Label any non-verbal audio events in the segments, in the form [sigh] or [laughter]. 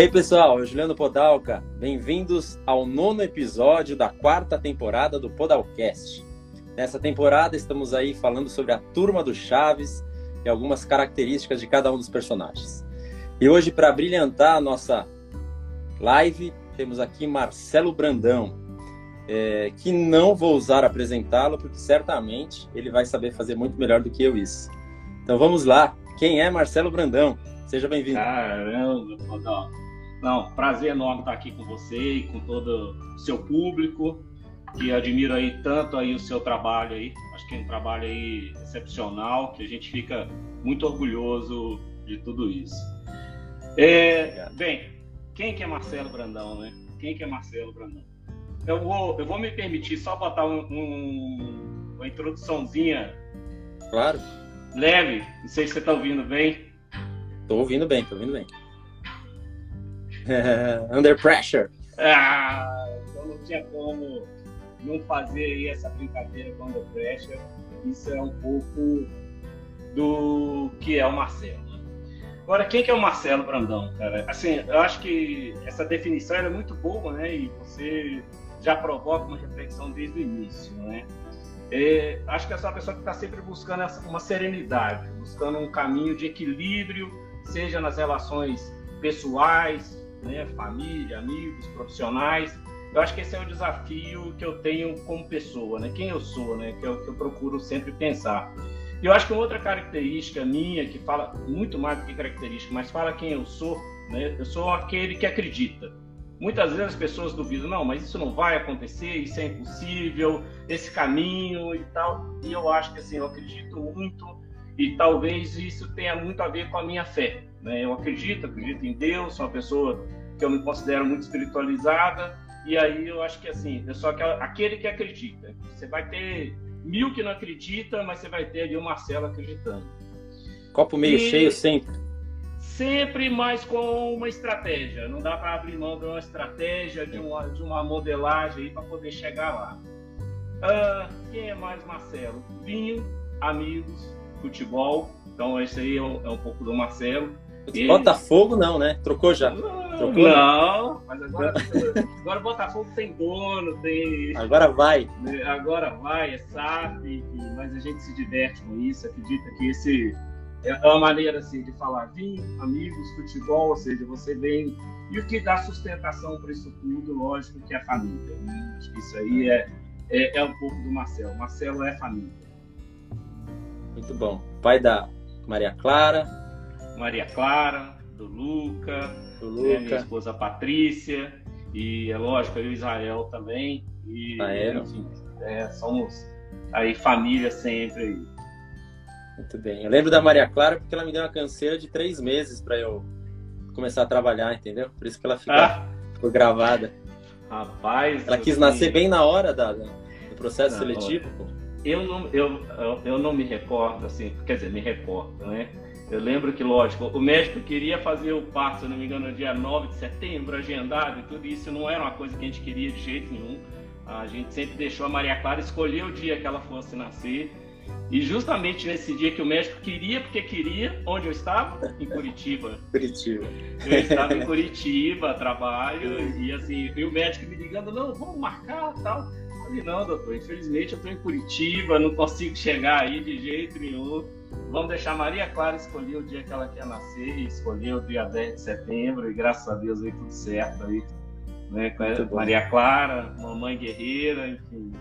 Hey pessoal, Juliano Podalca. Bem-vindos ao nono episódio da quarta temporada do Podalcast. Nessa temporada estamos aí falando sobre a turma do Chaves e algumas características de cada um dos personagens. E hoje, para brilhantar a nossa live, temos aqui Marcelo Brandão, é, que não vou usar apresentá-lo, porque certamente ele vai saber fazer muito melhor do que eu isso. Então vamos lá. Quem é Marcelo Brandão? Seja bem-vindo. Caramba, Podalca. Não, prazer enorme estar aqui com você e com todo o seu público, que admira aí tanto aí o seu trabalho aí. Acho que é um trabalho aí excepcional, que a gente fica muito orgulhoso de tudo isso. É, bem, quem que é Marcelo Brandão, né? Quem que é Marcelo Brandão? Eu vou, eu vou me permitir só botar um, um, uma introduçãozinha. Claro. Leve, não sei se você está ouvindo bem. Estou ouvindo bem, estou ouvindo bem. [laughs] Under pressure. Ah, então não tinha como não fazer aí essa brincadeira com Under pressure. Isso é um pouco do que é o Marcelo. Né? Agora, quem que é o Marcelo Brandão, cara? Assim, eu acho que essa definição é muito boa, né? E você já provoca uma reflexão desde o início, né? É, acho que é uma pessoa que está sempre buscando uma serenidade, buscando um caminho de equilíbrio, seja nas relações pessoais, né? família, amigos, profissionais. Eu acho que esse é o desafio que eu tenho como pessoa, né? Quem eu sou, né? Que é o que eu procuro sempre pensar. E eu acho que uma outra característica minha, que fala muito mais do que característica, mas fala quem eu sou, né? Eu sou aquele que acredita. Muitas vezes as pessoas duvidam, não, mas isso não vai acontecer, isso é impossível, esse caminho e tal. E eu acho que assim, eu acredito muito e talvez isso tenha muito a ver com a minha fé. Né? Eu acredito, acredito em Deus, sou uma pessoa que eu me considero muito espiritualizada, e aí eu acho que assim, eu sou aquele que acredita. Você vai ter mil que não acredita, mas você vai ter ali o Marcelo acreditando. Copo meio e cheio sempre. Sempre mais com uma estratégia. Não dá para abrir mão de uma estratégia, de uma, de uma modelagem para poder chegar lá. Ah, quem é mais Marcelo? Vinho, amigos, futebol. Então esse aí é um, é um pouco do Marcelo. E... Botafogo não, né? Trocou já? Não, Trocou, não. mas agora, [laughs] agora Botafogo tem dono, tem. Agora vai. Né, agora vai, é SAF, mas a gente se diverte com isso, acredita que esse é uma maneira assim de falar vinho, amigos, futebol, ou seja, você vem. E o que dá sustentação para isso tudo, lógico, que é a família. Né? Acho que isso aí é, é, é um pouco do Marcelo. Marcelo é família. Muito bom. Pai da Maria Clara, Maria Clara, do Luca, do né, Luca. minha esposa Patrícia, e é lógico, eu e Israel também. E, ah, é? enfim, é, somos aí família sempre aí. Muito bem. Eu lembro da Maria Clara porque ela me deu uma canseira de três meses para eu começar a trabalhar, entendeu? Por isso que ela ficou, ah. ficou gravada. Rapaz. Ela quis nascer bem na hora da, do processo seletivo. Eu não, eu, eu não me recordo, assim, quer dizer, me recordo, né? Eu lembro que, lógico, o médico queria fazer o parto, se não me engano, no dia 9 de setembro, agendado, e tudo isso não era uma coisa que a gente queria de jeito nenhum. A gente sempre deixou a Maria Clara escolher o dia que ela fosse nascer. E justamente nesse dia que o médico queria, porque queria, onde eu estava? Em Curitiba. Curitiba. Eu estava em Curitiba, trabalho, e assim, e o médico me ligando, não, vamos marcar tal. Falei, não, doutor, infelizmente eu estou em Curitiba, não consigo chegar aí de jeito nenhum. Vamos deixar Maria Clara escolher o dia que ela quer nascer, e escolher o dia 10 de setembro, e graças a Deus aí tudo certo aí. Né? Maria Clara, mamãe guerreira, enfim.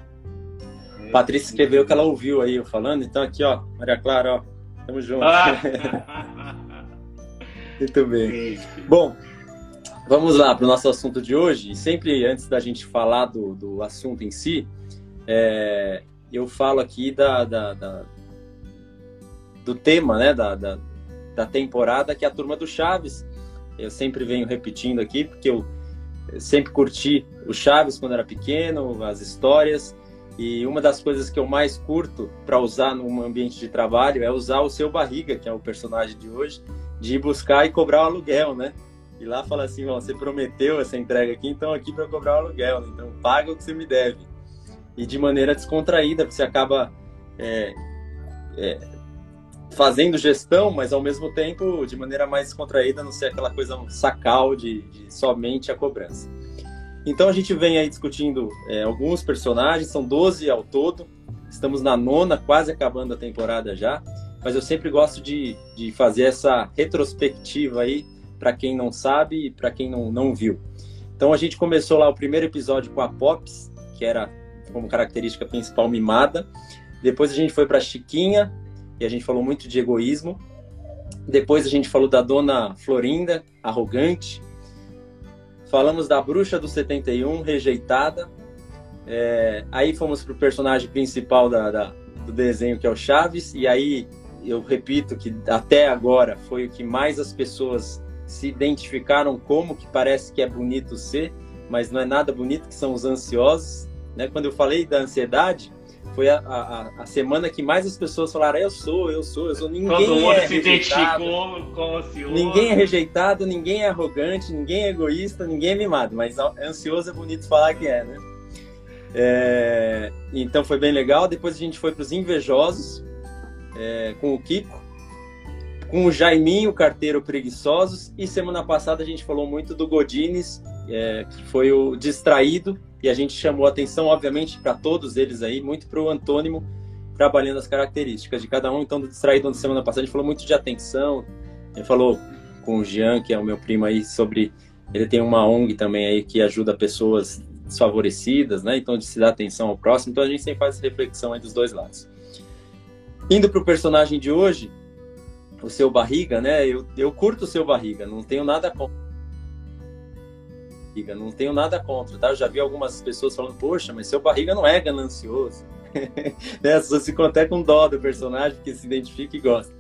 É, Patrícia escreveu que ela ouviu aí eu falando, então aqui, ó, Maria Clara, ó, tamo junto. Ah. [laughs] Muito bem. Bom, vamos lá para o nosso assunto de hoje. Sempre antes da gente falar do, do assunto em si, é, eu falo aqui da, da, da do tema né, da, da, da, temporada, que é a Turma do Chaves. Eu sempre venho repetindo aqui, porque eu sempre curti o Chaves quando era pequeno, as histórias. E uma das coisas que eu mais curto para usar num ambiente de trabalho é usar o seu barriga, que é o personagem de hoje, de ir buscar e cobrar o aluguel, né? E lá fala assim, ó, você prometeu essa entrega aqui, então aqui para cobrar o aluguel, né? então paga o que você me deve. E de maneira descontraída, porque você acaba é, é, fazendo gestão, mas ao mesmo tempo de maneira mais descontraída, não ser aquela coisa sacal de, de somente a cobrança. Então a gente vem aí discutindo é, alguns personagens, são 12 ao todo, estamos na nona, quase acabando a temporada já, mas eu sempre gosto de, de fazer essa retrospectiva aí para quem não sabe e para quem não, não viu. Então a gente começou lá o primeiro episódio com a Pops, que era como característica principal mimada. Depois a gente foi para Chiquinha e a gente falou muito de egoísmo. Depois a gente falou da dona Florinda, arrogante. Falamos da bruxa do 71, rejeitada. É, aí fomos para o personagem principal da, da, do desenho, que é o Chaves. E aí eu repito que até agora foi o que mais as pessoas se identificaram como que parece que é bonito ser, mas não é nada bonito, que são os ansiosos. Né? Quando eu falei da ansiedade, foi a, a, a, semana que mais as pessoas falaram: eu sou, eu sou, eu sou. Ninguém Todo mundo é se identificou com ansioso. Ninguém é rejeitado, ninguém é arrogante, ninguém é egoísta, ninguém é mimado. Mas ansioso é bonito falar que é, né? É, então foi bem legal. Depois a gente foi para os invejosos é, com o Kiko com o Jaiminho, carteiro preguiçosos, e semana passada a gente falou muito do Godines, é, que foi o distraído, e a gente chamou atenção, obviamente, para todos eles aí, muito para o antônimo, trabalhando as características de cada um. Então, do distraído, na semana passada, a gente falou muito de atenção, gente falou com o Jean, que é o meu primo aí, sobre. Ele tem uma ONG também aí que ajuda pessoas desfavorecidas, né? Então, de se dar atenção ao próximo. Então, a gente sempre faz reflexão aí dos dois lados. Indo para o personagem de hoje, o seu barriga, né? Eu, eu curto o seu barriga, não tenho nada contra. Não tenho nada contra, tá? Eu já vi algumas pessoas falando, poxa, mas seu barriga não é ganancioso. [laughs] né? As pessoas ficam até com dó do personagem, que se identifica e gosta.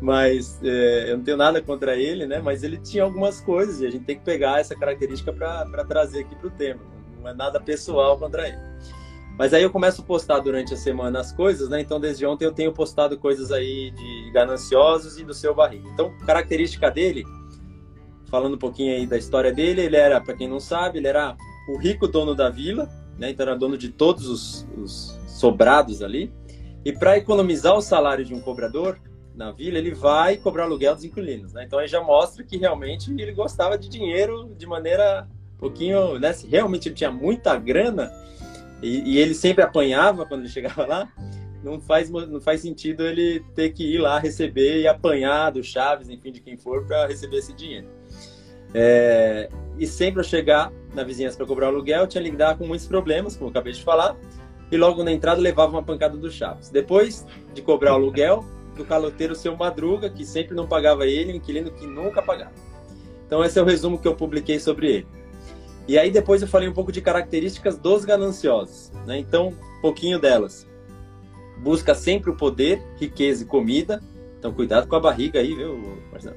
Mas é, eu não tenho nada contra ele, né? Mas ele tinha algumas coisas e a gente tem que pegar essa característica para trazer aqui para o tema. Não é nada pessoal contra ele. Mas aí eu começo a postar durante a semana as coisas, né? Então desde ontem eu tenho postado coisas aí de gananciosos e do seu barriga. Então, característica dele, falando um pouquinho aí da história dele, ele era, para quem não sabe, ele era o rico dono da vila, né? Então era dono de todos os, os sobrados ali. E para economizar o salário de um cobrador na vila, ele vai cobrar aluguel dos inquilinos, né? Então aí já mostra que realmente ele gostava de dinheiro de maneira um pouquinho, né? Se realmente ele tinha muita grana, e, e, ele sempre apanhava quando ele chegava lá, não faz, não faz sentido ele ter que ir lá receber e apanhar do Chaves, enfim, de quem for, para receber esse dinheiro. É, e sempre ao chegar na vizinhança para cobrar o aluguel, tinha que lidar com muitos problemas, como eu acabei de falar, e logo na entrada levava uma pancada do Chaves. Depois de cobrar o aluguel, do caloteiro seu Madruga, que sempre não pagava ele, o inquilino que nunca pagava. Então esse é o resumo que eu publiquei sobre ele. E aí depois eu falei um pouco de características dos gananciosos, né? Então, um pouquinho delas. Busca sempre o poder, riqueza e comida. Então, cuidado com a barriga aí, viu, Marcelo?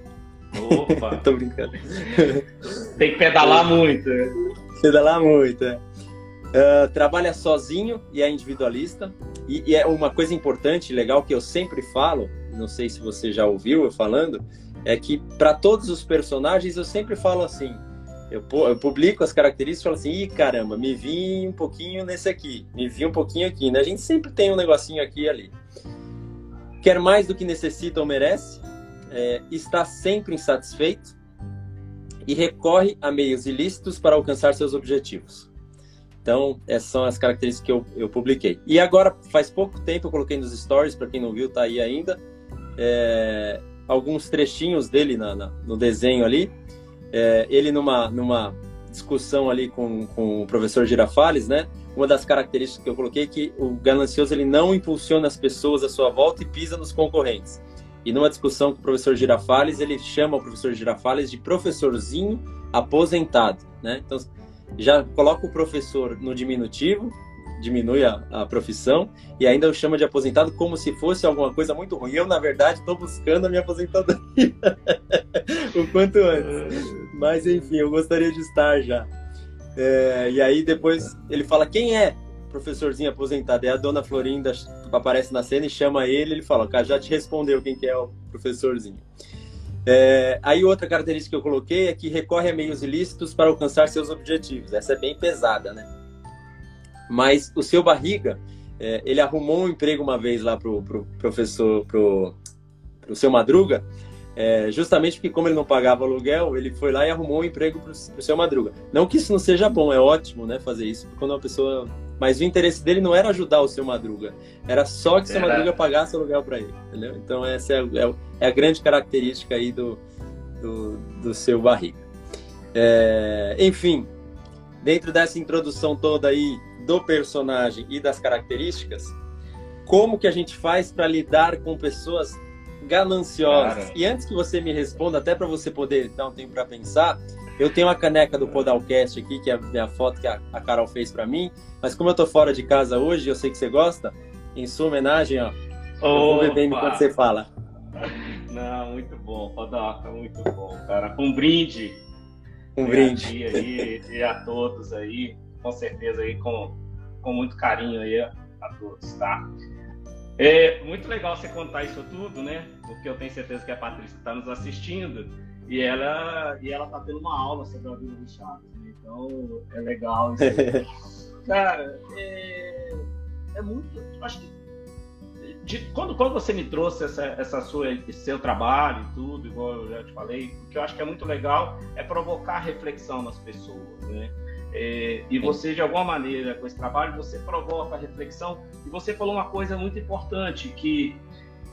Opa! [laughs] Tô brincando. [laughs] Tem que pedalar muito. Pedalar muito, é. Uh, trabalha sozinho e é individualista. E, e, é uma coisa importante, legal, que eu sempre falo, não sei se você já ouviu eu falando, é que para todos os personagens eu sempre falo assim: eu, eu publico as características e falo assim, ih, caramba, me vi um pouquinho nesse aqui, me vi um pouquinho aqui, né? A gente sempre tem um negocinho aqui e ali. Quer mais do que necessita ou merece, é, está sempre insatisfeito e recorre a meios ilícitos para alcançar seus objetivos. Então, essas são as características que eu, eu publiquei. E agora, faz pouco tempo, eu coloquei nos stories, para quem não viu, tá aí ainda, é, alguns trechinhos dele na, na, no desenho ali, é, ele numa, numa discussão ali com, com o professor Girafales, né? Uma das características que eu coloquei é que o ganancioso ele não impulsiona as pessoas à sua volta e pisa nos concorrentes. E numa discussão com o professor Girafales, ele chama o professor Girafales de professorzinho aposentado, né? Então, já coloca o professor no diminutivo diminui a, a profissão e ainda o chama de aposentado como se fosse alguma coisa muito ruim. Eu, na verdade, estou buscando a minha aposentadoria [laughs] o quanto antes. Mas, enfim, eu gostaria de estar já. É, e aí, depois, ele fala: quem é professorzinho aposentado? É a dona Florinda aparece na cena e chama ele. Ele fala: cara, já te respondeu quem que é o professorzinho. É, aí outra característica que eu coloquei é que recorre a meios ilícitos para alcançar seus objetivos. Essa é bem pesada, né? Mas o seu barriga, é, ele arrumou um emprego uma vez lá pro, pro professor, pro o seu Madruga, é, justamente porque como ele não pagava aluguel, ele foi lá e arrumou um emprego para o seu Madruga. Não que isso não seja bom, é ótimo, né, fazer isso, quando uma pessoa... Mas o interesse dele não era ajudar o seu Madruga, era só que o seu era. Madruga pagasse aluguel para ele, entendeu? Então essa é, é, é, a grande característica aí do, do, do seu Barriga. É, enfim, dentro dessa introdução toda aí do personagem e das características, como que a gente faz para lidar com pessoas gananciosas? Cara. E antes que você me responda, até para você poder dar um tempo para pensar, eu tenho uma caneca do Podalcast aqui, que é a minha foto que a, Carol fez para mim, mas como eu tô fora de casa hoje, eu sei que você gosta, em sua homenagem, ó, Opa. eu vou bebendo enquanto você fala. Não, muito bom, Podoca, muito bom, cara. Um brinde. Um brinde. Aí, e a todos aí, com certeza aí, com, com muito carinho aí a todos, tá? É muito legal você contar isso tudo, né? Porque eu tenho certeza que a Patrícia está nos assistindo e ela e ela tá tendo uma aula sobre a vida do Chaves. Né? Então é legal isso. [laughs] Cara, é, é muito. Acho que de, quando, quando você me trouxe essa, essa sua, esse seu trabalho e tudo, igual eu já te falei, o que eu acho que é muito legal é provocar reflexão nas pessoas, né? É, e você, de alguma maneira, com esse trabalho, você provoca a reflexão. E você falou uma coisa muito importante, que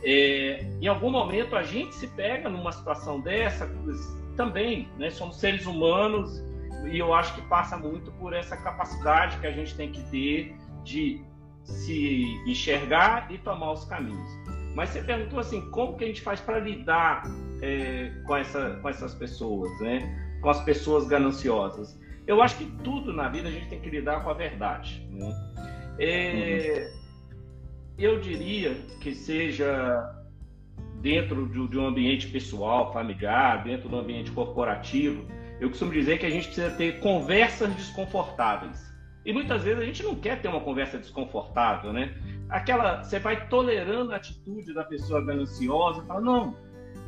é, em algum momento a gente se pega numa situação dessa também, né? Somos seres humanos e eu acho que passa muito por essa capacidade que a gente tem que ter de se enxergar e tomar os caminhos. Mas você perguntou assim, como que a gente faz para lidar é, com, essa, com essas pessoas, né? Com as pessoas gananciosas. Eu acho que tudo na vida a gente tem que lidar com a verdade. Né? É. Eu diria que seja dentro de, de um ambiente pessoal, familiar, dentro do ambiente corporativo, eu costumo dizer que a gente precisa ter conversas desconfortáveis. E muitas vezes a gente não quer ter uma conversa desconfortável, né? Aquela, você vai tolerando a atitude da pessoa gananciosa, fala, não.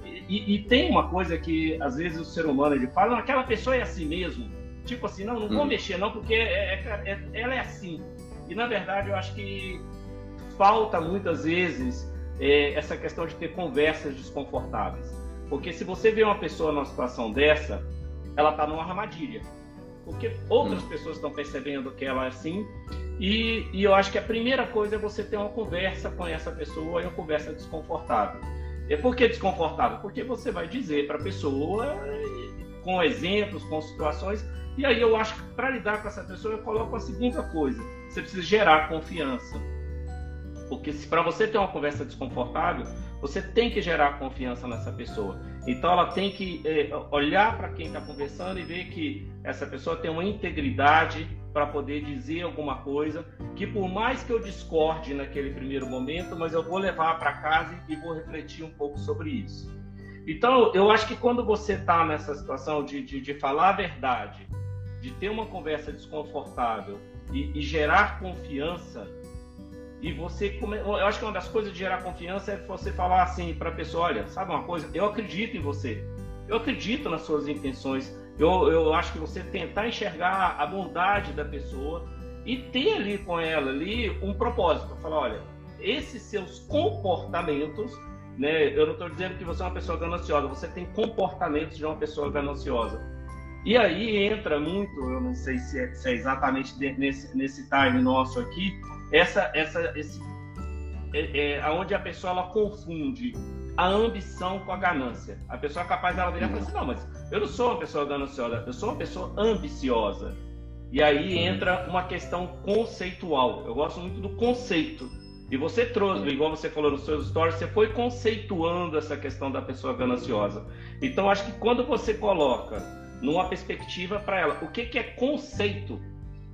E, e, tem uma coisa que às vezes o ser humano ele fala, aquela pessoa é assim mesmo. Tipo assim, não, não vou hum. mexer não, porque é, é, é, ela é assim. E na verdade eu acho que falta muitas vezes é, essa questão de ter conversas desconfortáveis. Porque se você vê uma pessoa numa situação dessa, ela está numa armadilha porque outras hum. pessoas estão percebendo que ela é assim. E, e, eu acho que a primeira coisa é você ter uma conversa com essa pessoa e uma conversa desconfortável. E por que desconfortável? Porque você vai dizer para a pessoa, com exemplos, com situações, e aí eu acho que para lidar com essa pessoa eu coloco a segunda coisa: você precisa gerar confiança. Porque se para você ter uma conversa desconfortável, você tem que gerar confiança nessa pessoa. Então ela tem que é, olhar para quem está conversando e ver que essa pessoa tem uma integridade para poder dizer alguma coisa que por mais que eu discorde naquele primeiro momento, mas eu vou levar para casa e vou refletir um pouco sobre isso. Então eu acho que quando você está nessa situação de, de, de, falar a verdade, de ter uma conversa desconfortável e, e gerar confiança e você come... eu acho que uma das coisas de gerar confiança é você falar assim para a pessoa, olha, sabe uma coisa, eu acredito em você, eu acredito nas suas intenções, eu, eu acho que você tentar enxergar a bondade da pessoa e ter ali com ela ali um propósito, falar, olha, esses seus comportamentos, né, eu não estou dizendo que você é uma pessoa gananciosa, você tem comportamentos de uma pessoa gananciosa. E aí entra muito, eu não sei se é, se é exatamente nesse, nesse time nosso aqui, essa, essa, esse, é, é, onde a pessoa ela confunde a ambição com a ganância. A pessoa é capaz dela virar e falar assim, não, mas eu não sou uma pessoa gananciosa, eu sou uma pessoa ambiciosa. E aí entra uma questão conceitual. Eu gosto muito do conceito. E você trouxe, igual você falou nos seus stories, você foi conceituando essa questão da pessoa gananciosa. Então, acho que quando você coloca numa perspectiva para ela, o que, que é conceito?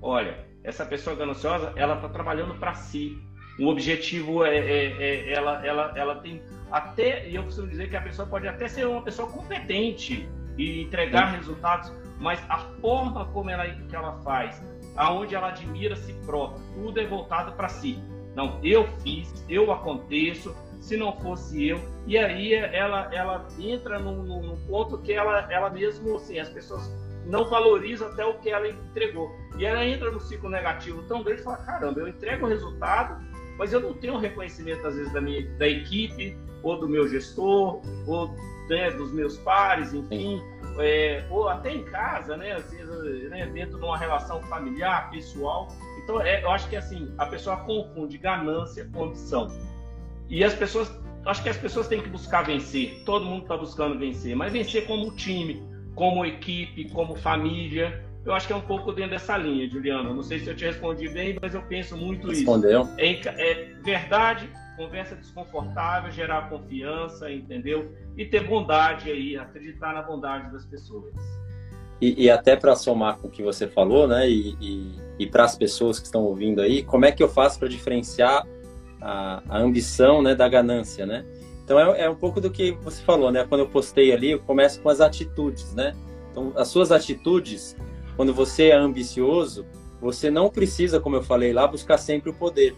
Olha, essa pessoa gananciosa, ela está trabalhando para si. O objetivo é, é, é, ela, ela, ela tem até, e eu costumo dizer que a pessoa pode até ser uma pessoa competente e entregar Sim. resultados, mas a forma como ela, que ela faz, aonde ela admira si própria, tudo é voltado para si. Não, eu fiz, eu aconteço, se não fosse eu. E aí ela, ela entra num, num ponto que ela, ela mesmo, assim, as pessoas não valoriza até o que ela entregou. E ela entra no ciclo negativo tão grande e fala: caramba, eu entrego o resultado, mas eu não tenho reconhecimento, às vezes, da, minha, da equipe, ou do meu gestor, ou né, dos meus pares, enfim, é, ou até em casa, né, às vezes, né, dentro de uma relação familiar, pessoal. Então, é, eu acho que assim, a pessoa confunde ganância com ambição. E as pessoas, acho que as pessoas têm que buscar vencer. Todo mundo está buscando vencer, mas vencer como time, como equipe, como família. Eu acho que é um pouco dentro dessa linha, Juliano. Não sei se eu te respondi bem, mas eu penso muito Respondeu. isso. Respondeu. É, é verdade, conversa desconfortável, gerar confiança, entendeu? E ter bondade aí, acreditar na bondade das pessoas. E, e até para somar com o que você falou, né? E, e, e para as pessoas que estão ouvindo aí, como é que eu faço para diferenciar a, a, ambição, né, da ganância, né? Então é, é um pouco do que você falou, né? Quando eu postei ali, eu começo com as atitudes, né? Então as suas atitudes, quando você é ambicioso, você não precisa, como eu falei lá, buscar sempre o poder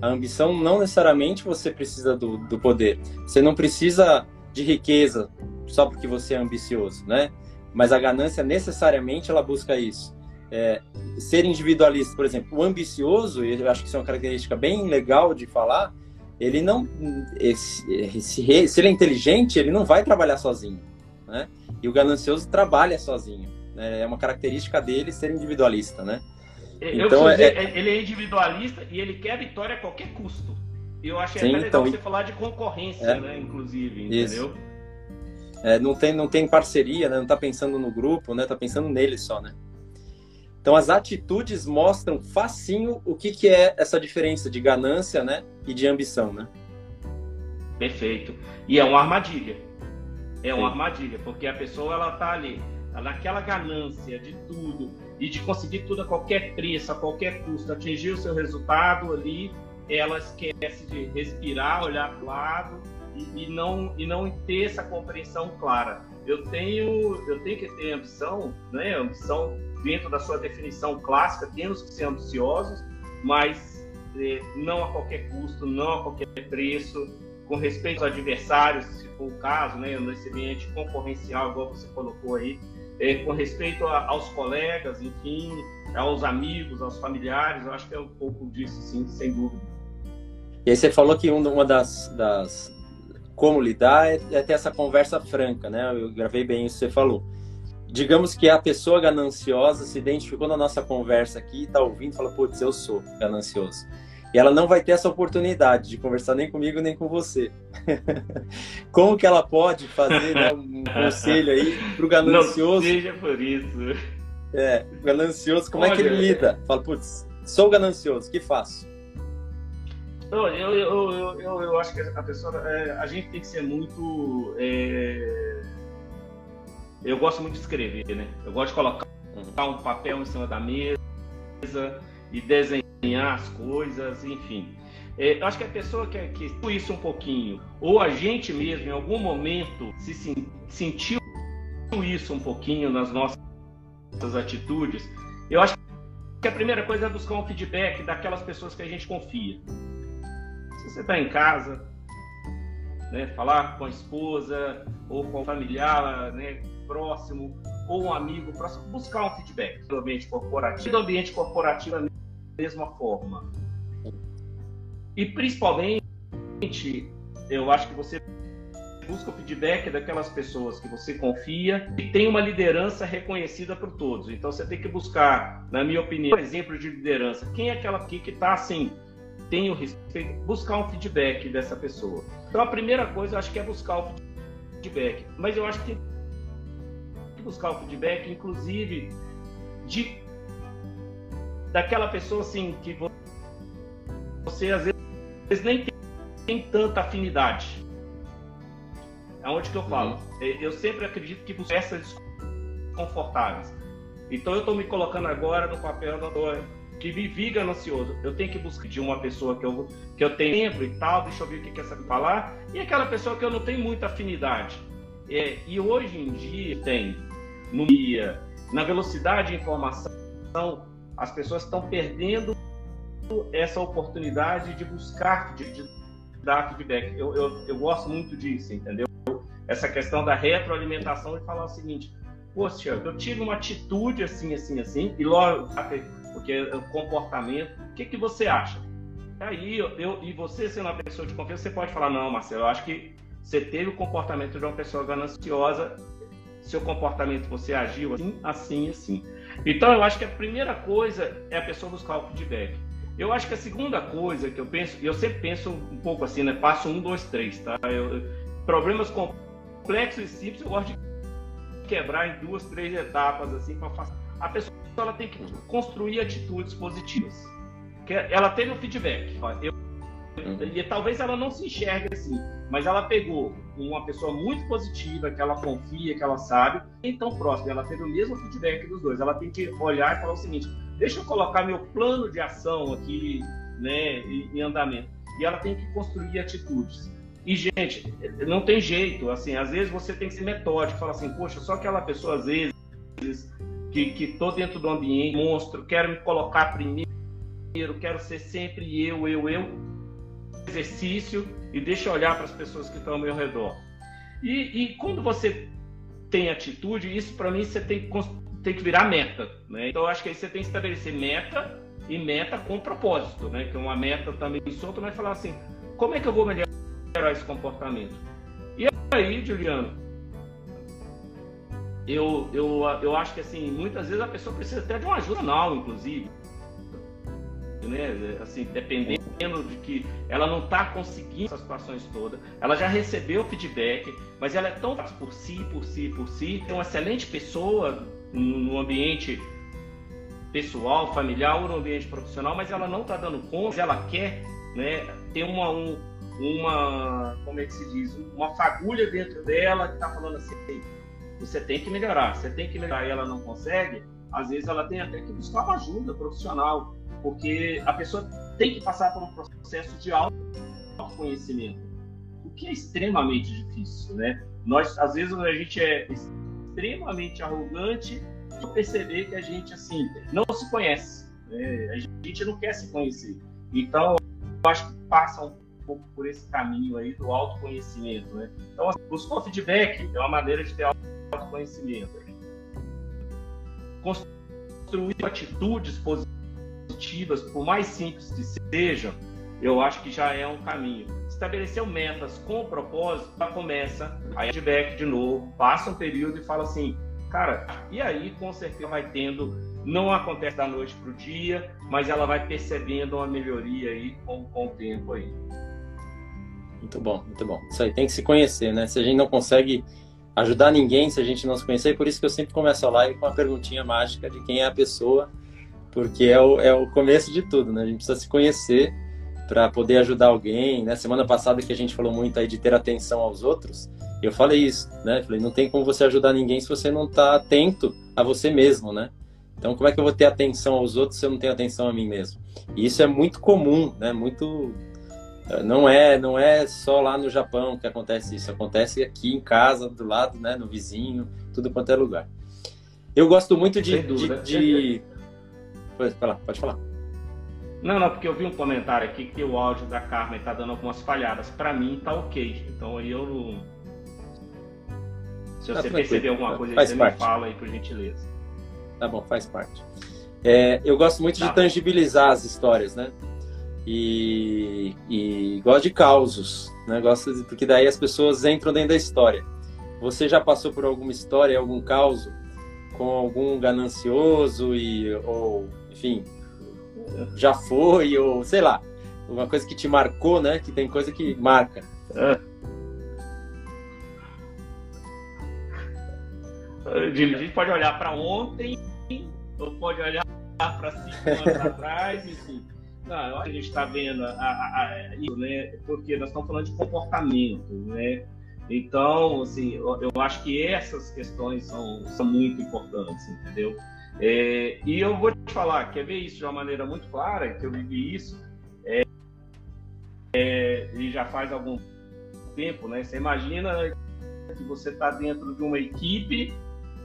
a ambição não necessariamente você precisa do, do poder. Você não precisa de riqueza só porque você é ambicioso, né? Mas a ganância necessariamente ela busca isso. É, ser individualista, por exemplo, o ambicioso, e eu acho que isso é uma característica bem legal de falar, ele não, se, se ele é inteligente, ele não vai trabalhar sozinho, né? E o ganancioso trabalha sozinho. Né? É uma característica dele ser individualista, né? Então, é, dizer, é... ele é individualista e ele quer vitória a qualquer custo. Eu achei Sim, até legal então, você falar de concorrência, é, né? Inclusive, entendeu? É, não, tem, não tem parceria, né? Não tá pensando no grupo, né? Tá pensando nele só, né? Então as atitudes mostram facinho o que, que é essa diferença de ganância, né? E de ambição, né? Perfeito. E é uma armadilha. É uma Sim. armadilha, porque a pessoa ela tá ali, naquela ganância de tudo, e de conseguir tudo a qualquer preço, a qualquer custo, atingir o seu resultado ali, ela esquece de respirar, olhar para o lado e, não, e não ter essa compreensão clara. Eu tenho, eu tenho que ter ambição, né? ambição dentro da sua definição clássica, temos que ser ambiciosos, mas eh, não a qualquer custo, não a qualquer preço, com respeito aos adversários, se for o caso, né? nesse ambiente concorrencial, igual você colocou aí, é, com respeito a, aos colegas, enfim, aos amigos, aos familiares, eu acho que é um pouco disso, sim, sem dúvida. E aí você falou que uma das, das como lidar é, é ter essa conversa franca, né? Eu gravei bem isso que você falou. Digamos que a pessoa gananciosa se identificou na nossa conversa aqui, está ouvindo e fala, putz, eu sou ganancioso. E ela não vai ter essa oportunidade de conversar nem comigo nem com você. [laughs] Como que ela pode fazer né, um [laughs] conselho aí para o ganancioso? Não seja por isso. É, ganancioso, como Olha, é que ele lida? Fala, putz, sou ganancioso, o que faço? Eu, eu, eu, eu, eu acho que a pessoa, é, a gente tem que ser muito. É... Eu gosto muito de escrever, né? Eu gosto de colocar uhum. um papel em cima da mesa e desenhar as coisas, enfim. É, eu acho que a pessoa que, que isso um pouquinho, ou a gente mesmo em algum momento se sentiu isso um pouquinho nas nossas atitudes, eu acho que a primeira coisa é buscar um feedback daquelas pessoas que a gente confia. Se você está em casa, né, falar com a esposa ou com o familiar né, próximo ou um amigo próximo, buscar um feedback do ambiente corporativo. Do ambiente corporativo mesma forma. E principalmente, eu acho que você busca o feedback daquelas pessoas que você confia e tem uma liderança reconhecida por todos. Então você tem que buscar, na minha opinião, um exemplo de liderança. Quem é aquela aqui que está assim, tem o respeito, buscar um feedback dessa pessoa. Então a primeira coisa eu acho que é buscar o feedback. Mas eu acho que tem que buscar o feedback, inclusive, de daquela pessoa assim que você às vezes nem tem, tem tanta afinidade. É onde que eu falo. Uhum. Eu sempre acredito que essas desconfortáveis. Então eu estou me colocando agora no papel da que vivi ganancioso. Eu tenho que buscar de uma pessoa que eu, que eu tenho tempo e tal, deixa eu ver o que quer saber falar, e aquela pessoa que eu não tenho muita afinidade. É, e hoje em dia tem, no dia, na velocidade de informação, as pessoas estão perdendo essa oportunidade de buscar, de, de dar feedback. Eu, eu, eu, gosto muito disso, entendeu? Essa questão da retroalimentação e falar o seguinte: poxa, eu tive uma atitude assim, assim, assim, e logo, porque o comportamento, o que, que você acha? Aí eu, eu, e você sendo uma pessoa de confiança, você pode falar, não, Marcelo, eu acho que você teve o comportamento de uma pessoa gananciosa, seu comportamento você agiu assim, assim, assim. Então eu acho que a primeira coisa é a pessoa buscar o feedback. Eu acho que a segunda coisa que eu penso, e eu sempre penso um pouco assim, né? Passo um, dois, três, tá? Eu, problemas complexos e simples eu gosto de quebrar em duas, três etapas assim para a pessoa ela tem que construir atitudes positivas. Ela teve um feedback. Eu, e talvez ela não se enxergue assim, mas ela pegou uma pessoa muito positiva, que ela confia, que ela sabe, então próximo, ela teve o mesmo feedback dos dois. Ela tem que olhar e falar o seguinte: deixa eu colocar meu plano de ação aqui, né, em andamento. E ela tem que construir atitudes. E, gente, não tem jeito, assim, às vezes você tem que ser metódico, falar assim, poxa, só aquela pessoa, às vezes, que, tô dentro do ambiente, monstro, quero me colocar primeiro, quero ser sempre eu, eu, eu, exercício e deixa eu olhar para as pessoas que estão ao meu redor. E, e quando você tem atitude, isso para mim você tem que, tem que virar meta, né? Então eu acho que aí você tem que estabelecer meta e meta com propósito, né? Que é uma meta também solta, mas falar assim, como é que eu vou melhorar esse comportamento? E aí, Juliano, eu, eu, eu acho que assim, muitas vezes a pessoa precisa até de uma ajuda não, inclusive. Né? Assim, dependendo de que ela não está conseguindo essas situações todas, ela já recebeu feedback, mas ela é tão por si, por si, por si, é uma excelente pessoa no ambiente pessoal, familiar ou no ambiente profissional, mas ela não está dando conta, ela quer né, ter uma, um, uma, como é que se diz, uma fagulha dentro dela que está falando assim, você tem que melhorar, você tem que melhorar e ela não consegue, às vezes ela tem até que buscar uma ajuda profissional, porque a pessoa tem que passar por um processo de autoconhecimento, o que é extremamente difícil, né? Nós, às vezes, a gente é extremamente arrogante por perceber que a gente, assim, não se conhece, né? A gente não quer se conhecer. Então, eu acho que passa um pouco por esse caminho aí do autoconhecimento, né? Então, assim, buscar feedback é uma maneira de ter autoconhecimento. Construir atitudes positivas, por mais simples que sejam, eu acho que já é um caminho. Estabelecer metas com propósito, já começa a feedback de novo, passa um período e fala assim, cara, e aí com certeza vai tendo, não acontece da noite para o dia, mas ela vai percebendo uma melhoria aí com, com o tempo aí. Muito bom, muito bom. Isso aí tem que se conhecer, né? Se a gente não consegue ajudar ninguém se a gente não se conhecer. Por isso que eu sempre começo a live com a perguntinha mágica de quem é a pessoa, porque é o, é o começo de tudo, né? A gente precisa se conhecer para poder ajudar alguém, né? Semana passada que a gente falou muito aí de ter atenção aos outros, eu falei isso, né? Falei, não tem como você ajudar ninguém se você não está atento a você mesmo, né? Então, como é que eu vou ter atenção aos outros se eu não tenho atenção a mim mesmo? E isso é muito comum, né? Muito não é, não é só lá no Japão que acontece isso, acontece aqui em casa, do lado, né, no vizinho, tudo quanto é lugar. Eu gosto muito de. de, de... Pode, falar, pode falar. Não, não, porque eu vi um comentário aqui que o áudio da Carmen está dando algumas falhadas. Para mim tá ok. Então aí eu. Se você ah, perceber alguma coisa, faz você parte. me fala aí, por gentileza. Tá bom, faz parte. É, eu gosto muito tá. de tangibilizar as histórias, né? E, e gosto de causos, né? Gosto de, porque daí as pessoas entram dentro da história. Você já passou por alguma história, algum caos com algum ganancioso e ou enfim já foi ou sei lá uma coisa que te marcou, né? Que tem coisa que marca. É. A gente pode olhar para ontem ou pode olhar para cinco anos atrás, enfim. Não, a gente está vendo a, a, a, isso, né? Porque nós estamos falando de comportamento, né? Então, assim, eu, eu acho que essas questões são, são muito importantes, entendeu? É, e eu vou te falar, quer ver isso de uma maneira muito clara, que eu vivi isso, é, é, e já faz algum tempo, né? Você imagina que você está dentro de uma equipe,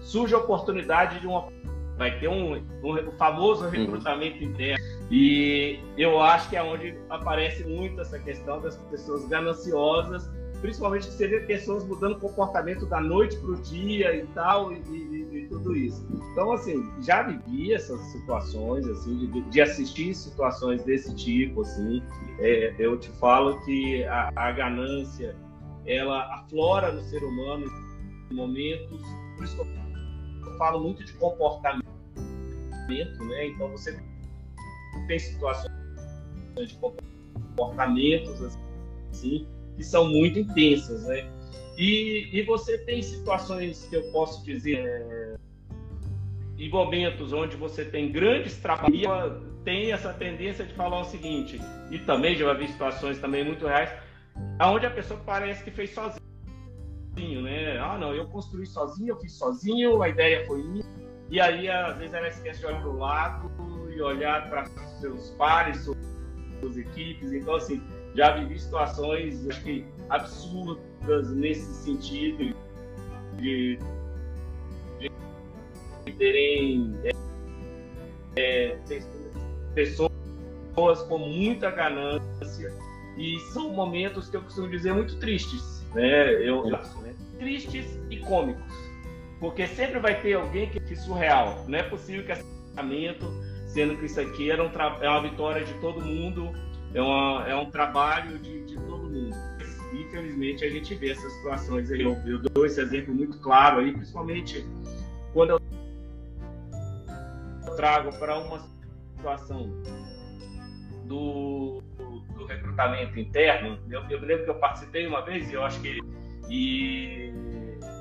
surge a oportunidade de uma vai ter um, um, famoso uhum. recrutamento uhum. interno. E eu acho que é onde aparece muito essa questão das pessoas gananciosas principalmente que você vê pessoas mudando comportamento da noite para o dia e tal, e, e, e, tudo isso. Então, assim, já vivi essas situações, assim, de, de assistir situações desse tipo, assim. É, eu te falo que a, a, ganância, ela aflora no ser humano em momentos, que eu falo muito de comportamento, né? Então, você tem situações de comportamentos, assim, que são muito intensas, né? E, e você tem situações que eu posso dizer, é, momentos onde você tem grandes trabalhos, tem essa tendência de falar o seguinte, e também já vi situações também muito reais, aonde a pessoa parece que fez sozinho, né? Ah, não, eu construí sozinho, eu fiz sozinho, a ideia foi minha, e aí às vezes ela esquece de olhar para o lado e olhar para seus pares, suas equipes, então assim, já vivi situações acho que absurdas nesse sentido de, de terem é, é, pessoas com muita ganância e são momentos que eu costumo dizer muito tristes, né? Eu, né? Tristes e cômicos, porque sempre vai ter alguém que é surreal. Não é possível que esse pensamento, sendo que isso aqui era um é uma vitória de todo mundo é, uma, é um trabalho de, de todo mundo. Infelizmente, a gente vê essas situações aí. Eu, eu dou esse exemplo muito claro aí, principalmente quando eu trago para uma situação do, do recrutamento interno. Eu, eu lembro que eu participei uma vez e eu acho que e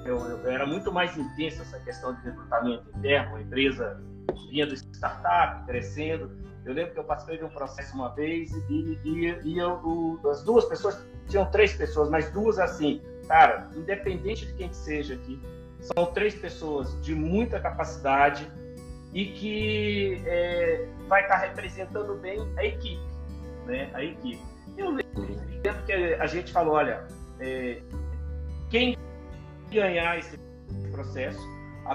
eu, eu, era muito mais intensa essa questão de recrutamento interno, a empresa vinha do startup, crescendo, eu lembro que eu participei de um processo uma vez e, e, e eu, o, as duas pessoas, tinham três pessoas, mas duas assim, cara, independente de quem que seja aqui, são três pessoas de muita capacidade e que é, vai estar representando bem a equipe, né? A equipe. Eu lembro que a gente falou, olha, é, quem ganhar esse processo, a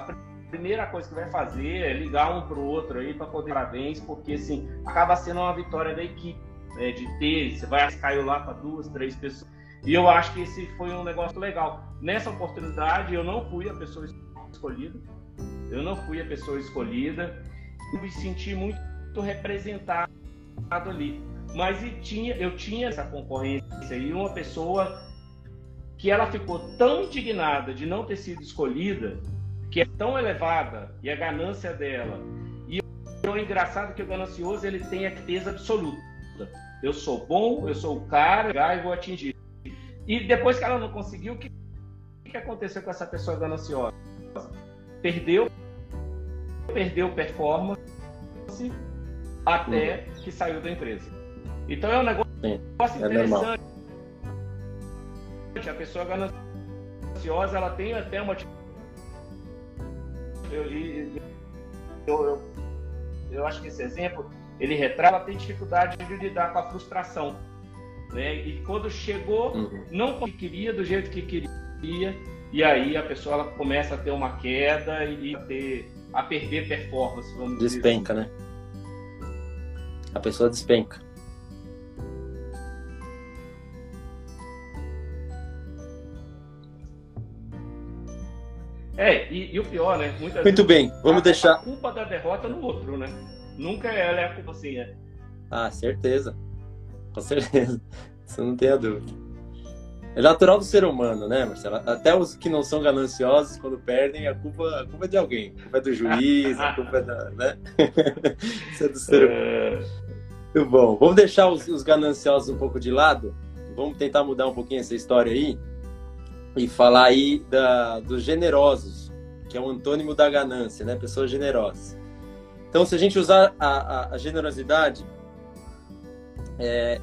primeira coisa que vai fazer é ligar um para o outro aí para poder parabéns, porque assim acaba sendo uma vitória da equipe, né, de ter, você vai caiu lá para duas, três pessoas. E eu acho que esse foi um negócio legal. Nessa oportunidade eu não fui a pessoa escolhida, eu não fui a pessoa escolhida, eu me senti muito representado ali. Mas tinha, eu tinha essa concorrência e uma pessoa que ela ficou tão indignada de não ter sido escolhida que é tão elevada e a ganância dela. E o engraçado é que o ganancioso ele tem a certeza absoluta. Eu sou bom, eu sou o cara, e vou atingir. E depois que ela não conseguiu, o que, que aconteceu com essa pessoa gananciosa? Perdeu, perdeu performance até uhum. que saiu da empresa. Então é um negócio, Sim, é interessante. É a pessoa gananciosa ela tem até uma eu, eu, eu, eu acho que esse exemplo ele retrata ela tem dificuldade de lidar com a frustração. Né? E quando chegou, uhum. não queria do jeito que queria, e aí a pessoa ela começa a ter uma queda e a, ter, a perder performance. Despenca, assim. né? A pessoa despenca. E, e o pior, né? Muitas Muito bem, vamos a, deixar. A culpa da derrota no outro, né? Nunca ela é a culpa assim, é. Ah, certeza. Com certeza. Isso não tem a dúvida. É natural do ser humano, né, Marcelo? Até os que não são gananciosos, quando perdem, a culpa, a culpa é de alguém. A culpa é do juiz, a culpa é da. Né? [laughs] Isso é do ser humano. É... Muito bom. Vamos deixar os, os gananciosos um pouco de lado. Vamos tentar mudar um pouquinho essa história aí e falar aí da, dos generosos, que é um antônimo da ganância, né? Pessoas generosas. Então, se a gente usar a, a, a generosidade, é,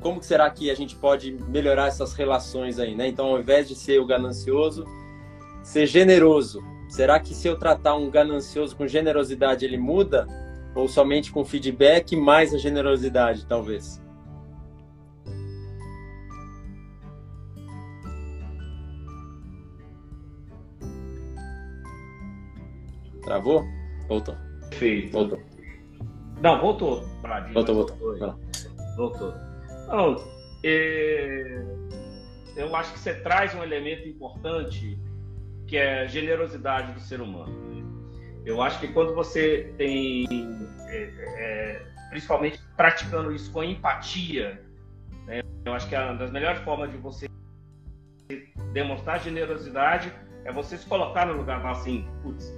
como que será que a gente pode melhorar essas relações aí, né? Então, ao invés de ser o ganancioso, ser generoso. Será que se eu tratar um ganancioso com generosidade, ele muda? Ou somente com feedback mais a generosidade, talvez? Travou? Voltou. Perfeito. Voltou. Não, voltou. Voltou, voltou. Voltou. voltou. É... eu acho que você traz um elemento importante que é a generosidade do ser humano. Né? Eu acho que quando você tem, é, é, principalmente praticando isso com empatia, né? eu acho que uma das melhores formas de você demonstrar generosidade é você se colocar no lugar assim, putz,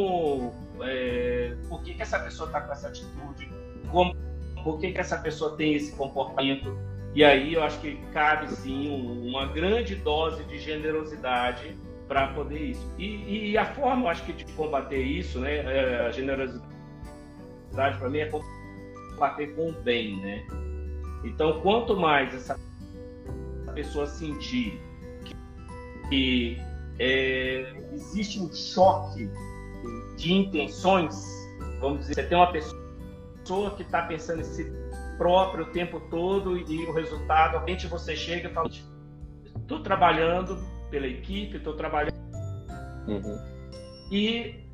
como, é, por que, que essa pessoa está com essa atitude? Como, por que, que essa pessoa tem esse comportamento? E aí eu acho que cabe sim uma grande dose de generosidade para poder isso. E, e, a forma, eu acho que de combater isso, né, é, a generosidade para mim é combater com o bem, né? Então, quanto mais essa pessoa sentir que, que é, existe um choque de intenções, vamos dizer, você tem uma pessoa que está pensando em si próprio o tempo todo e o resultado, a gente você chega e fala, estou trabalhando pela equipe, estou trabalhando. Uhum. E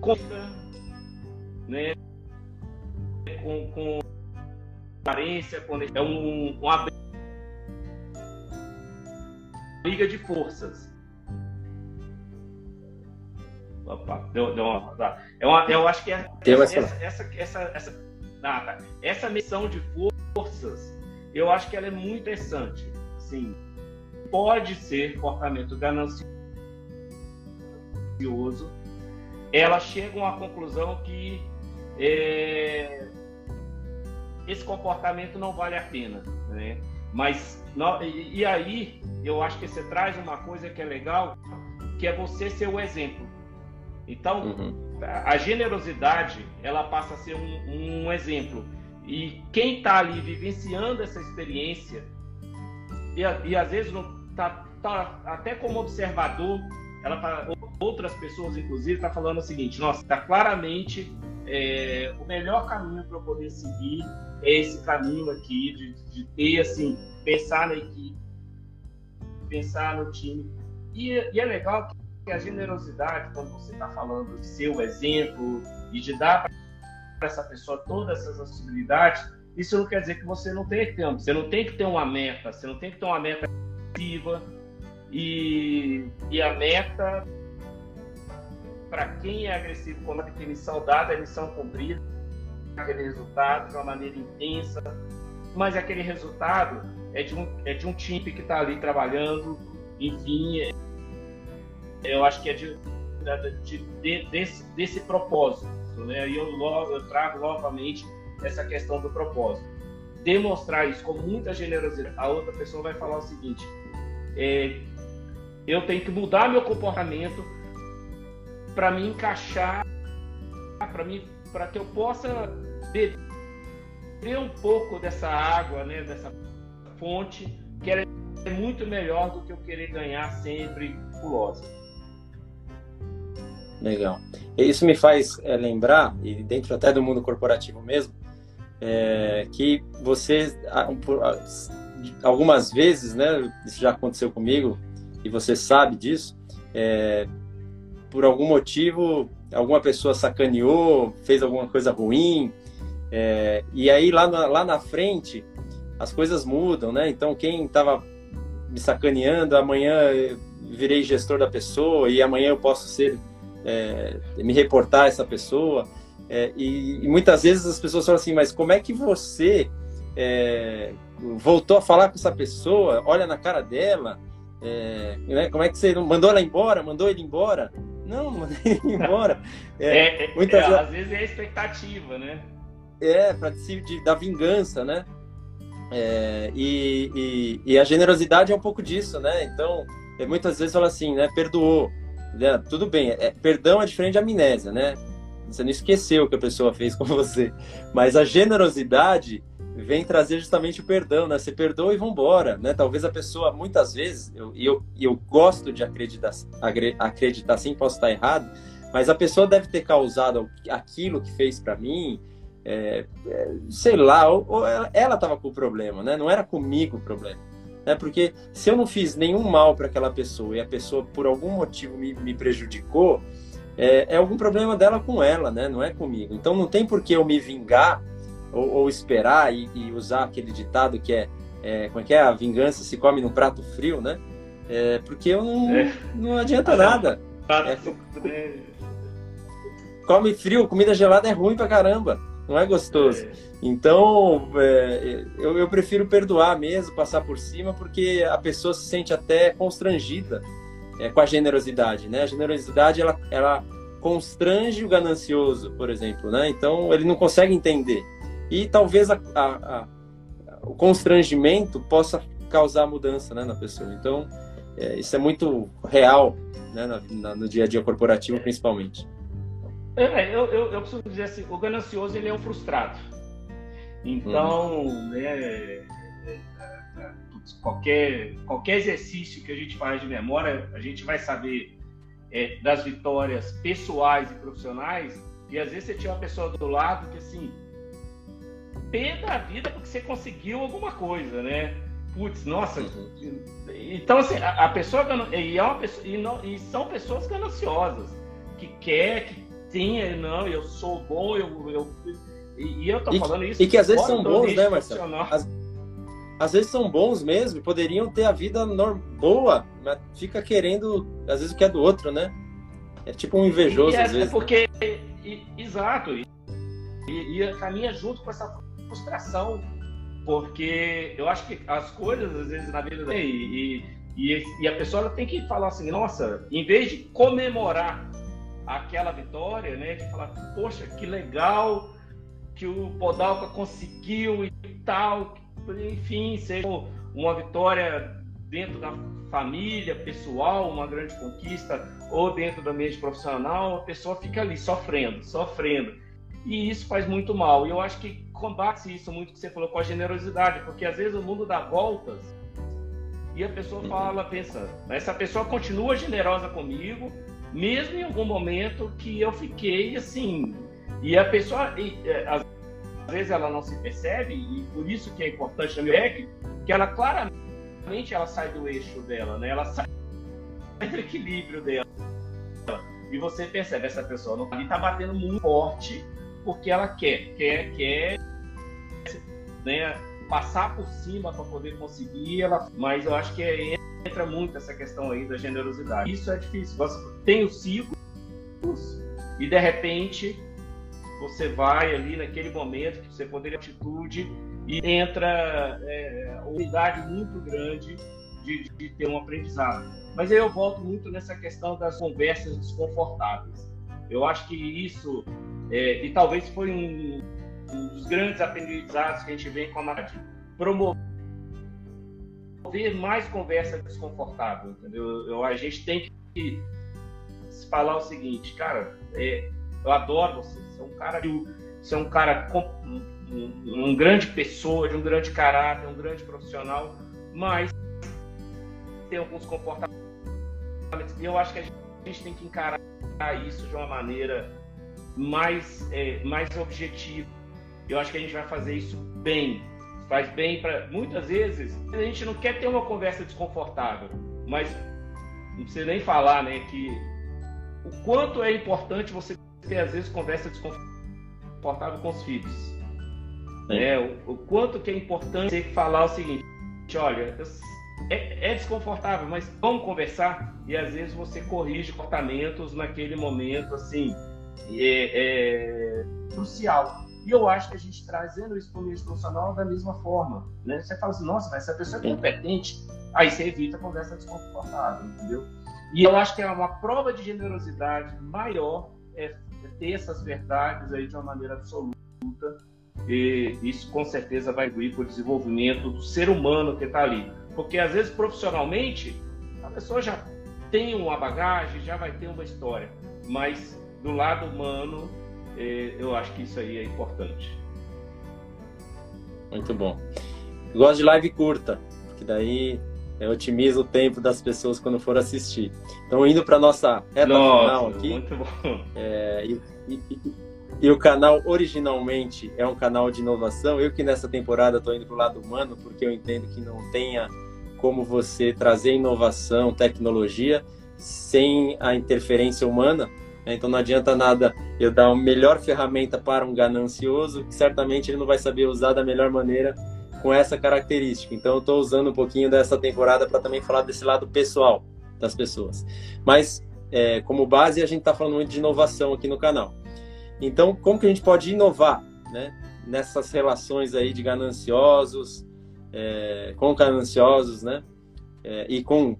conta, né, com, com aparência, com, é um, uma briga de forças. Opa, deu, deu uma, tá. é uma, eu acho que é, essa, essa, essa, essa, essa, ah, tá. essa missão de forças, eu acho que ela é muito interessante. Assim, pode ser comportamento ganancioso, ela chega a uma conclusão que é, esse comportamento não vale a pena, né? Mas e, e aí eu acho que você traz uma coisa que é legal, que é você ser o exemplo. Então uhum. a generosidade ela passa a ser um, um exemplo e quem está ali vivenciando essa experiência e, e às vezes não tá, até como observador, ela tá, outras pessoas inclusive tá falando o seguinte, nossa, tá claramente é, o melhor caminho para eu poder seguir é esse caminho aqui de, de ter assim, pensar na equipe, pensar no time. E, e é legal que a generosidade, quando você está falando de ser o exemplo e de dar para essa pessoa todas essas possibilidades, isso não quer dizer que você não tenha tempo. Você não tem que ter uma meta, você não tem que ter uma meta agressiva e, e a meta para quem é agressivo, como tem missão dada, é missão cumprida, aquele resultado de uma maneira intensa, mas aquele resultado é de um, é de um time que está ali trabalhando, enfim, é, eu acho que é de, de, de, desse, desse propósito, né? E eu, eu trago novamente essa questão do propósito. Demonstrar isso com muita generosidade, a outra pessoa vai falar o seguinte: é, eu tenho que mudar meu comportamento para me encaixar, para mim, para que eu possa beber um pouco dessa água, né, dessa fonte, que é muito melhor do que eu querer ganhar sempre gulosa. Legal. Isso me faz é, lembrar, e dentro até do mundo corporativo mesmo, é, que você, algumas vezes, né, isso já aconteceu comigo, e você sabe disso, é, por algum motivo, alguma pessoa sacaneou, fez alguma coisa ruim, é, e aí lá na, lá na frente as coisas mudam, né? Então quem estava me sacaneando, amanhã virei gestor da pessoa e amanhã eu posso ser é, me reportar a essa pessoa. É, e, e, muitas vezes as pessoas falam assim, mas como é que você é, voltou a falar com essa pessoa? Olha na cara dela, é, né? como é que você mandou ela embora? Mandou ele embora? Não, [laughs] mandei ele embora. É, é, muitas vezes... Às vezes é a expectativa, né? É, para de, da vingança, né? E, e, e, a generosidade é um pouco disso, né? Então, muitas vezes fala assim, né? Perdoou? Tudo bem, é, perdão é diferente de amnésia, né? Você não esqueceu o que a pessoa fez com [laughs] você. Mas a generosidade vem trazer justamente o perdão, né? Você perdoa e vambora, né? Talvez a pessoa, muitas vezes, eu, eu, eu gosto de acreditar, acreditar sim, posso estar errado, mas a pessoa deve ter causado aquilo que fez para mim, é, é, sei lá, ou, ou ela estava com o problema, né? Não era comigo o problema né? Porque se eu não fiz nenhum mal para aquela pessoa e a pessoa por algum motivo me, me prejudicou, é, é, algum problema dela com ela, né? Não é comigo. Então não tem por que eu me vingar ou, ou esperar e, e, usar aquele ditado que é é, como é que é? A vingança se come num prato frio, né? É, porque não, é. não adianta nada. É, come frio, comida gelada é ruim pra caramba. Não é gostoso. É. Então, é, eu, eu, prefiro perdoar mesmo, passar por cima, porque a pessoa se sente até constrangida é, com a generosidade, né? A generosidade, ela, ela constrange o ganancioso, por exemplo, né? Então, ele não consegue entender. E talvez a, a, a, o constrangimento possa causar mudança né, na pessoa. Então, é, isso é muito real né, na, na, no dia a dia corporativo, principalmente. É, eu, eu, eu, preciso dizer assim, o ganancioso ele é um frustrado. Então, uhum. né, é, é, é, qualquer, qualquer exercício que a gente faz de memória, a gente vai saber é, das vitórias pessoais e profissionais, e às vezes você tinha uma pessoa do lado que assim, pé da vida porque você conseguiu alguma coisa, né? Putz, nossa. Uhum. Então, assim, a, a pessoa e, é uma pessoa, e, não, e são pessoas gananciosas, que quer, que tem, não, eu sou bom, eu, eu e, e eu tô e, falando isso. E que às vezes são bons, né, Marcelo? Às, às, vezes são bons mesmo, poderiam ter a vida boa, mas fica querendo, às vezes, o que é do outro, né? É tipo um invejoso, é, às vezes. É porque, e, exato, e, e, caminha junto com essa frustração, porque eu acho que as coisas, às vezes, na vida e, e, e a pessoa tem que falar assim, nossa, em vez de comemorar aquela vitória, né, de falar, poxa, que legal que o Podalca conseguiu e tal, enfim, seja uma vitória dentro da família, pessoal, uma grande conquista, ou dentro do ambiente profissional, a pessoa fica ali sofrendo, sofrendo. E isso faz muito mal. E eu acho que combate isso muito que você falou com a generosidade, porque às vezes o mundo dá voltas e a pessoa fala, pensa, essa pessoa continua generosa comigo, mesmo em algum momento que eu fiquei assim. E a pessoa, e, é, às vezes ela não se percebe, e por isso que é importante no meu que ela claramente ela sai do eixo dela, né? Ela sai [laughs] do equilíbrio dela. E você percebe, essa pessoa não está batendo muito forte porque ela quer, quer, quer né, passar por cima para poder conseguir, ela, mas eu acho que é, entra muito essa questão aí da generosidade. Isso é difícil. Você tem os ciclos e de repente você vai ali naquele momento que você poderia atitude e entra é, uma unidade muito grande de, de, ter um aprendizado. Mas aí eu volto muito nessa questão das conversas desconfortáveis. Eu acho que isso, é, e talvez foi um, um, dos grandes aprendizados que a gente vem com a Maradi, promover mais conversa desconfortável, entendeu? Eu, a gente tem que falar o seguinte, cara, é, eu adoro você, você é um cara, você é um cara com, um, um grande pessoa, de um grande caráter, um grande profissional, mas tem alguns comportamentos. E eu acho que a gente tem que encarar isso de uma maneira mais, é, mais objetiva. Eu acho que a gente vai fazer isso bem. Faz bem para. Muitas vezes a gente não quer ter uma conversa desconfortável, mas não precisa nem falar, né? Que o quanto é importante você ter, às vezes, conversa desconfortável com os filhos. É, o, o, quanto que é importante você falar o seguinte: olha, é, é, desconfortável, mas vamos conversar. E às vezes você corrige comportamentos naquele momento, assim, é, é crucial. E eu acho que a gente trazendo isso para o meio profissional da mesma forma. Né? Você fala assim, nossa, mas essa pessoa é competente, aí você evita a conversa desconfortável, entendeu? E eu acho que é uma prova de generosidade maior é, é ter essas verdades aí de uma maneira absoluta. E isso com certeza vai vir para o desenvolvimento do ser humano que está ali. Porque às vezes profissionalmente a pessoa já tem uma bagagem, já vai ter uma história, mas do lado humano eu acho que isso aí é importante. Muito bom. gosto de live curta, porque daí é, otimiza o tempo das pessoas quando for assistir. Então, indo para nossa reta nossa, final aqui. Muito bom. É, e, e, e, o canal originalmente é um canal de inovação. Eu que nessa temporada estou indo para o lado humano, porque eu entendo que não tenha como você trazer inovação, tecnologia, sem a interferência humana. Né? Então não adianta nada eu dar a melhor ferramenta para um ganancioso, que certamente ele não vai saber usar da melhor maneira com essa característica. Então, eu estou usando um pouquinho dessa temporada para também falar desse lado pessoal das pessoas. Mas, é, como base, a gente está falando muito de inovação aqui no canal. Então, como que a gente pode inovar né, nessas relações aí de gananciosos, é, com gananciosos, né? É, e com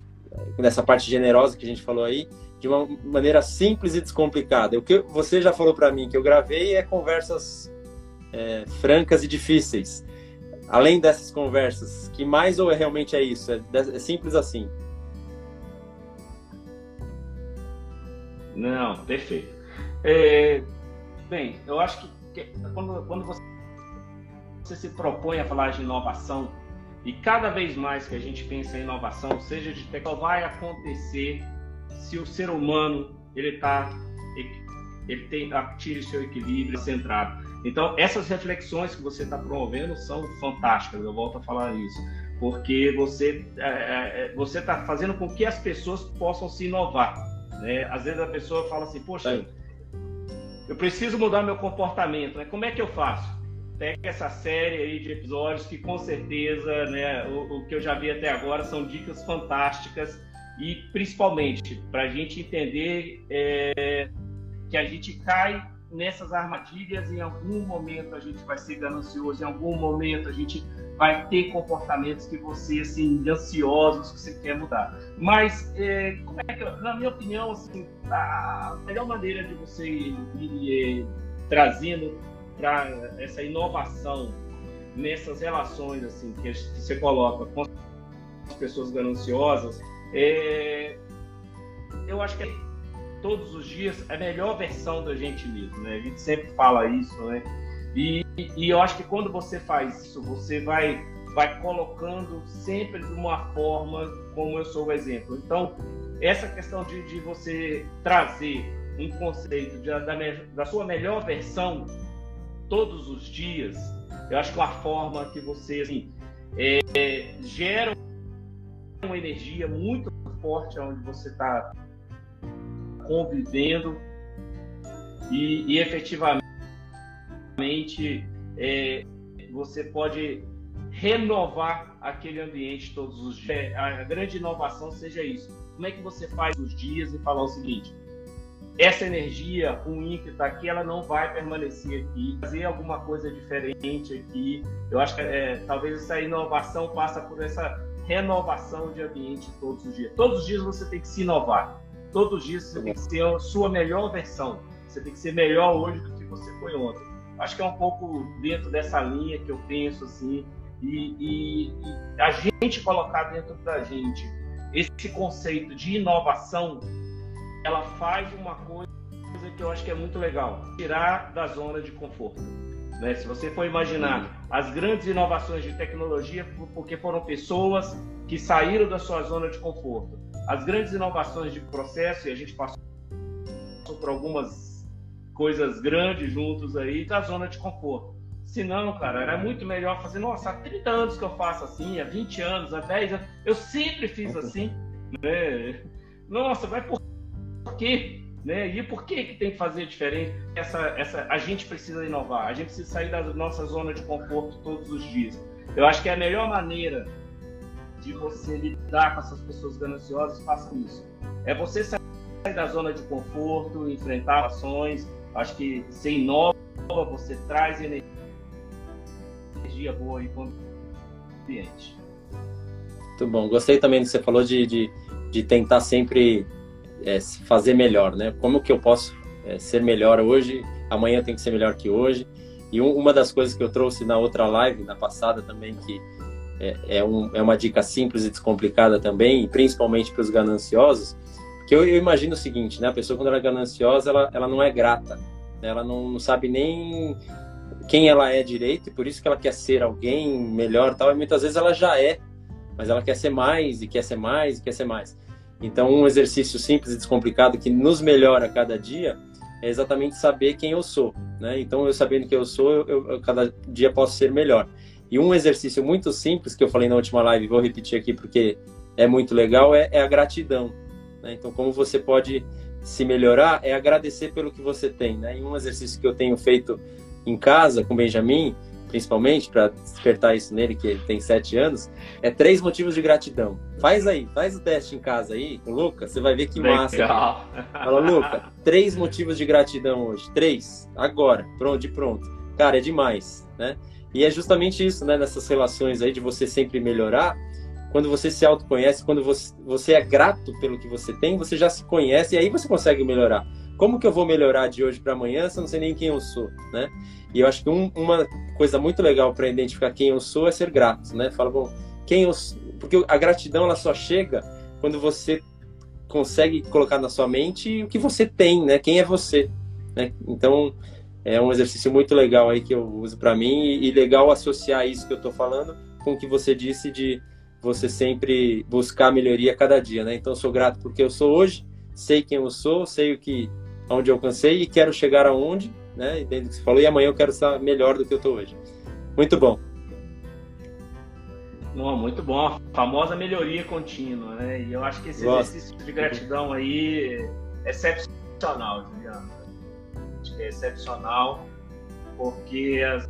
nessa parte generosa que a gente falou aí, de uma maneira simples e descomplicada. O que você já falou para mim que eu gravei é conversas é, francas e difíceis. Além dessas conversas, que mais ou é realmente é isso? É, é simples assim? Não, perfeito. É, bem, eu acho que, que quando, quando você, você se propõe a falar de inovação, e cada vez mais que a gente pensa em inovação, seja de tecnologia, vai acontecer se o ser humano ele está ele tem tire seu equilíbrio centrado. Então essas reflexões que você está promovendo são fantásticas. Eu volto a falar isso porque você é, é, é você está fazendo com que as pessoas possam se inovar. Né? Às vezes a pessoa fala assim, poxa, eu preciso mudar meu comportamento. Né? Como é que eu faço? pega essa série aí de episódios que com certeza, né, o, o que eu já vi até agora são dicas fantásticas e principalmente para a gente entender é, que a gente cai nessas armadilhas em algum momento a gente vai ser ganancioso, em algum momento a gente vai ter comportamentos que você assim ansiosos que você quer mudar. Mas é, como é que, na minha opinião, assim, a melhor maneira de você ir, ir é, trazendo para essa inovação nessas relações assim que você coloca com as pessoas gananciosas, é, eu acho que é todos os dias a melhor versão da gente mesmo, né? A gente sempre fala isso, né? E, e eu acho que quando você faz isso, você vai vai colocando sempre de uma forma como eu sou o exemplo. Então, essa questão de, de você trazer um conceito de, da, da sua melhor versão todos os dias, eu acho que é uma forma que você assim, é, gera uma energia muito forte onde você está convivendo e, e efetivamente é, você pode renovar aquele ambiente todos os dias. A grande inovação seja isso. Como é que você faz os dias e falar o seguinte: essa energia ruim que está aqui, ela não vai permanecer aqui. Fazer alguma coisa diferente aqui. Eu acho que é, talvez essa inovação passa por essa renovação de ambiente todos os dias. Todos os dias você tem que se inovar. Todos os dias você tem que ser a sua melhor versão. Você tem que ser melhor hoje do que você foi ontem. Acho que é um pouco dentro dessa linha que eu penso assim. E, e, e a gente colocar dentro da gente esse conceito de inovação ela faz uma coisa que eu acho que é muito legal: tirar da zona de conforto. Né? Se você for imaginar as grandes inovações de tecnologia, porque foram pessoas que saíram da sua zona de conforto. As grandes inovações de processo, e a gente passou por algumas coisas grandes juntos aí, da zona de conforto. Se não, cara, era muito melhor fazer, nossa, há 30 anos que eu faço assim, há 20 anos, há 10 anos, eu sempre fiz assim, né? Nossa, vai por por quê? Né? E por que, que tem que fazer diferente? Essa, essa, a gente precisa inovar, a gente precisa sair da nossa zona de conforto todos os dias. Eu acho que é a melhor maneira de você lidar com essas pessoas gananciosas, faça isso. É você sair da zona de conforto, enfrentar ações. Acho que você inova, você traz energia boa para o ambiente. Muito bom. Gostei também do que você falou de, de, de tentar sempre é, fazer melhor, né? Como que eu posso é, ser melhor hoje? Amanhã tem que ser melhor que hoje. E um, uma das coisas que eu trouxe na outra live, na passada também, que é, é, um, é uma dica simples e descomplicada também, principalmente para os gananciosos, que eu, eu, imagino o seguinte, né? A pessoa quando ela é gananciosa, ela, ela não é grata, né? ela não, não sabe nem quem ela é direito e por isso que ela quer ser alguém melhor, tal. E muitas vezes ela já é, mas ela quer ser mais e quer ser mais e quer ser mais. Então, um exercício simples e descomplicado que nos melhora a cada dia é exatamente saber quem eu sou, né? Então, eu sabendo quem eu sou, eu, eu, cada dia posso ser melhor. E um exercício muito simples que eu falei na última live, vou repetir aqui porque é muito legal, é, é a gratidão. Né? Então, como você pode se melhorar é agradecer pelo que você tem, né? E um exercício que eu tenho feito em casa com Benjamin, principalmente, para despertar isso nele, que tem sete anos, é três motivos de gratidão. Faz aí, faz o teste em casa aí com o Luca, você vai ver que Legal. massa. Fala, Luca, três motivos de gratidão hoje. Três, agora, pronto, de pronto. Cara, é demais, né? E é justamente isso, né? Nessas relações aí de você sempre melhorar. Quando você se autoconhece, quando você, você é grato pelo que você tem, você já se conhece e aí você consegue melhorar. Como que eu vou melhorar de hoje para amanhã se eu não sei nem quem eu sou, né? E eu acho que um, uma coisa muito legal para identificar quem eu sou é ser grato, né? Fala, bom, quem eu porque a gratidão ela só chega quando você consegue colocar na sua mente o que você tem, né? Quem é você, né? Então, é um exercício muito legal aí que eu uso para mim e, legal associar isso que eu estou falando com o que você disse de você sempre buscar melhoria a cada dia, né? Então, eu sou grato porque eu sou hoje, sei quem eu sou, sei o que onde eu alcancei e quero chegar aonde, né? E dentro do que você falou, e amanhã eu quero estar melhor do que eu estou hoje. Muito bom. Não, muito bom. A famosa melhoria contínua, né? E eu acho que esse Gosto. exercício de gratidão aí é excepcional, Juliano. Que é excepcional, porque às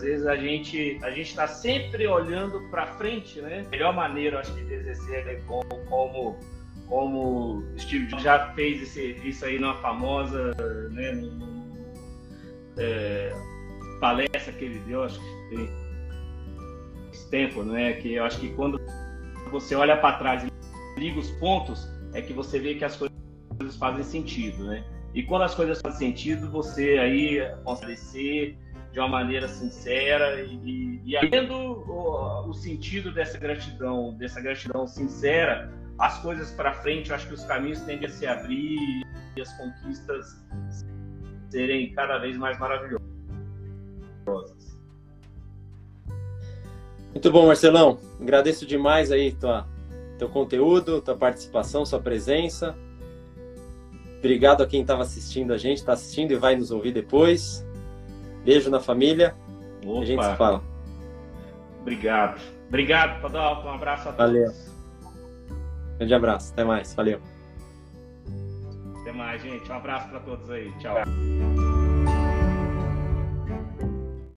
vezes a gente a gente está sempre olhando para frente, né? A melhor maneira, acho que, de exercer é como, como Steve Jobs já fez esse, isso aí numa famosa né, num, é, palestra que ele deu, acho que tem tempo, né? Que eu acho que quando você olha para trás e liga os pontos, é que você vê que as coisas fazem sentido, né? E quando as coisas fazem sentido, você aí consegue de uma maneira sincera e, e, e o, o sentido dessa gratidão, dessa gratidão sincera, as coisas para frente, eu acho que os caminhos tendem a se abrir e as conquistas serem cada vez mais maravilhosas. Muito bom, Marcelão. Agradeço demais aí tua, teu conteúdo, tua participação, sua presença. Obrigado a quem estava assistindo a gente, está assistindo e vai nos ouvir depois. Beijo na família. Opa. A gente se fala. Obrigado. Obrigado, Padalco. Um abraço a todos. Valeu. Grande abraço, até mais, valeu. Até mais, gente. Um abraço para todos aí. Tchau.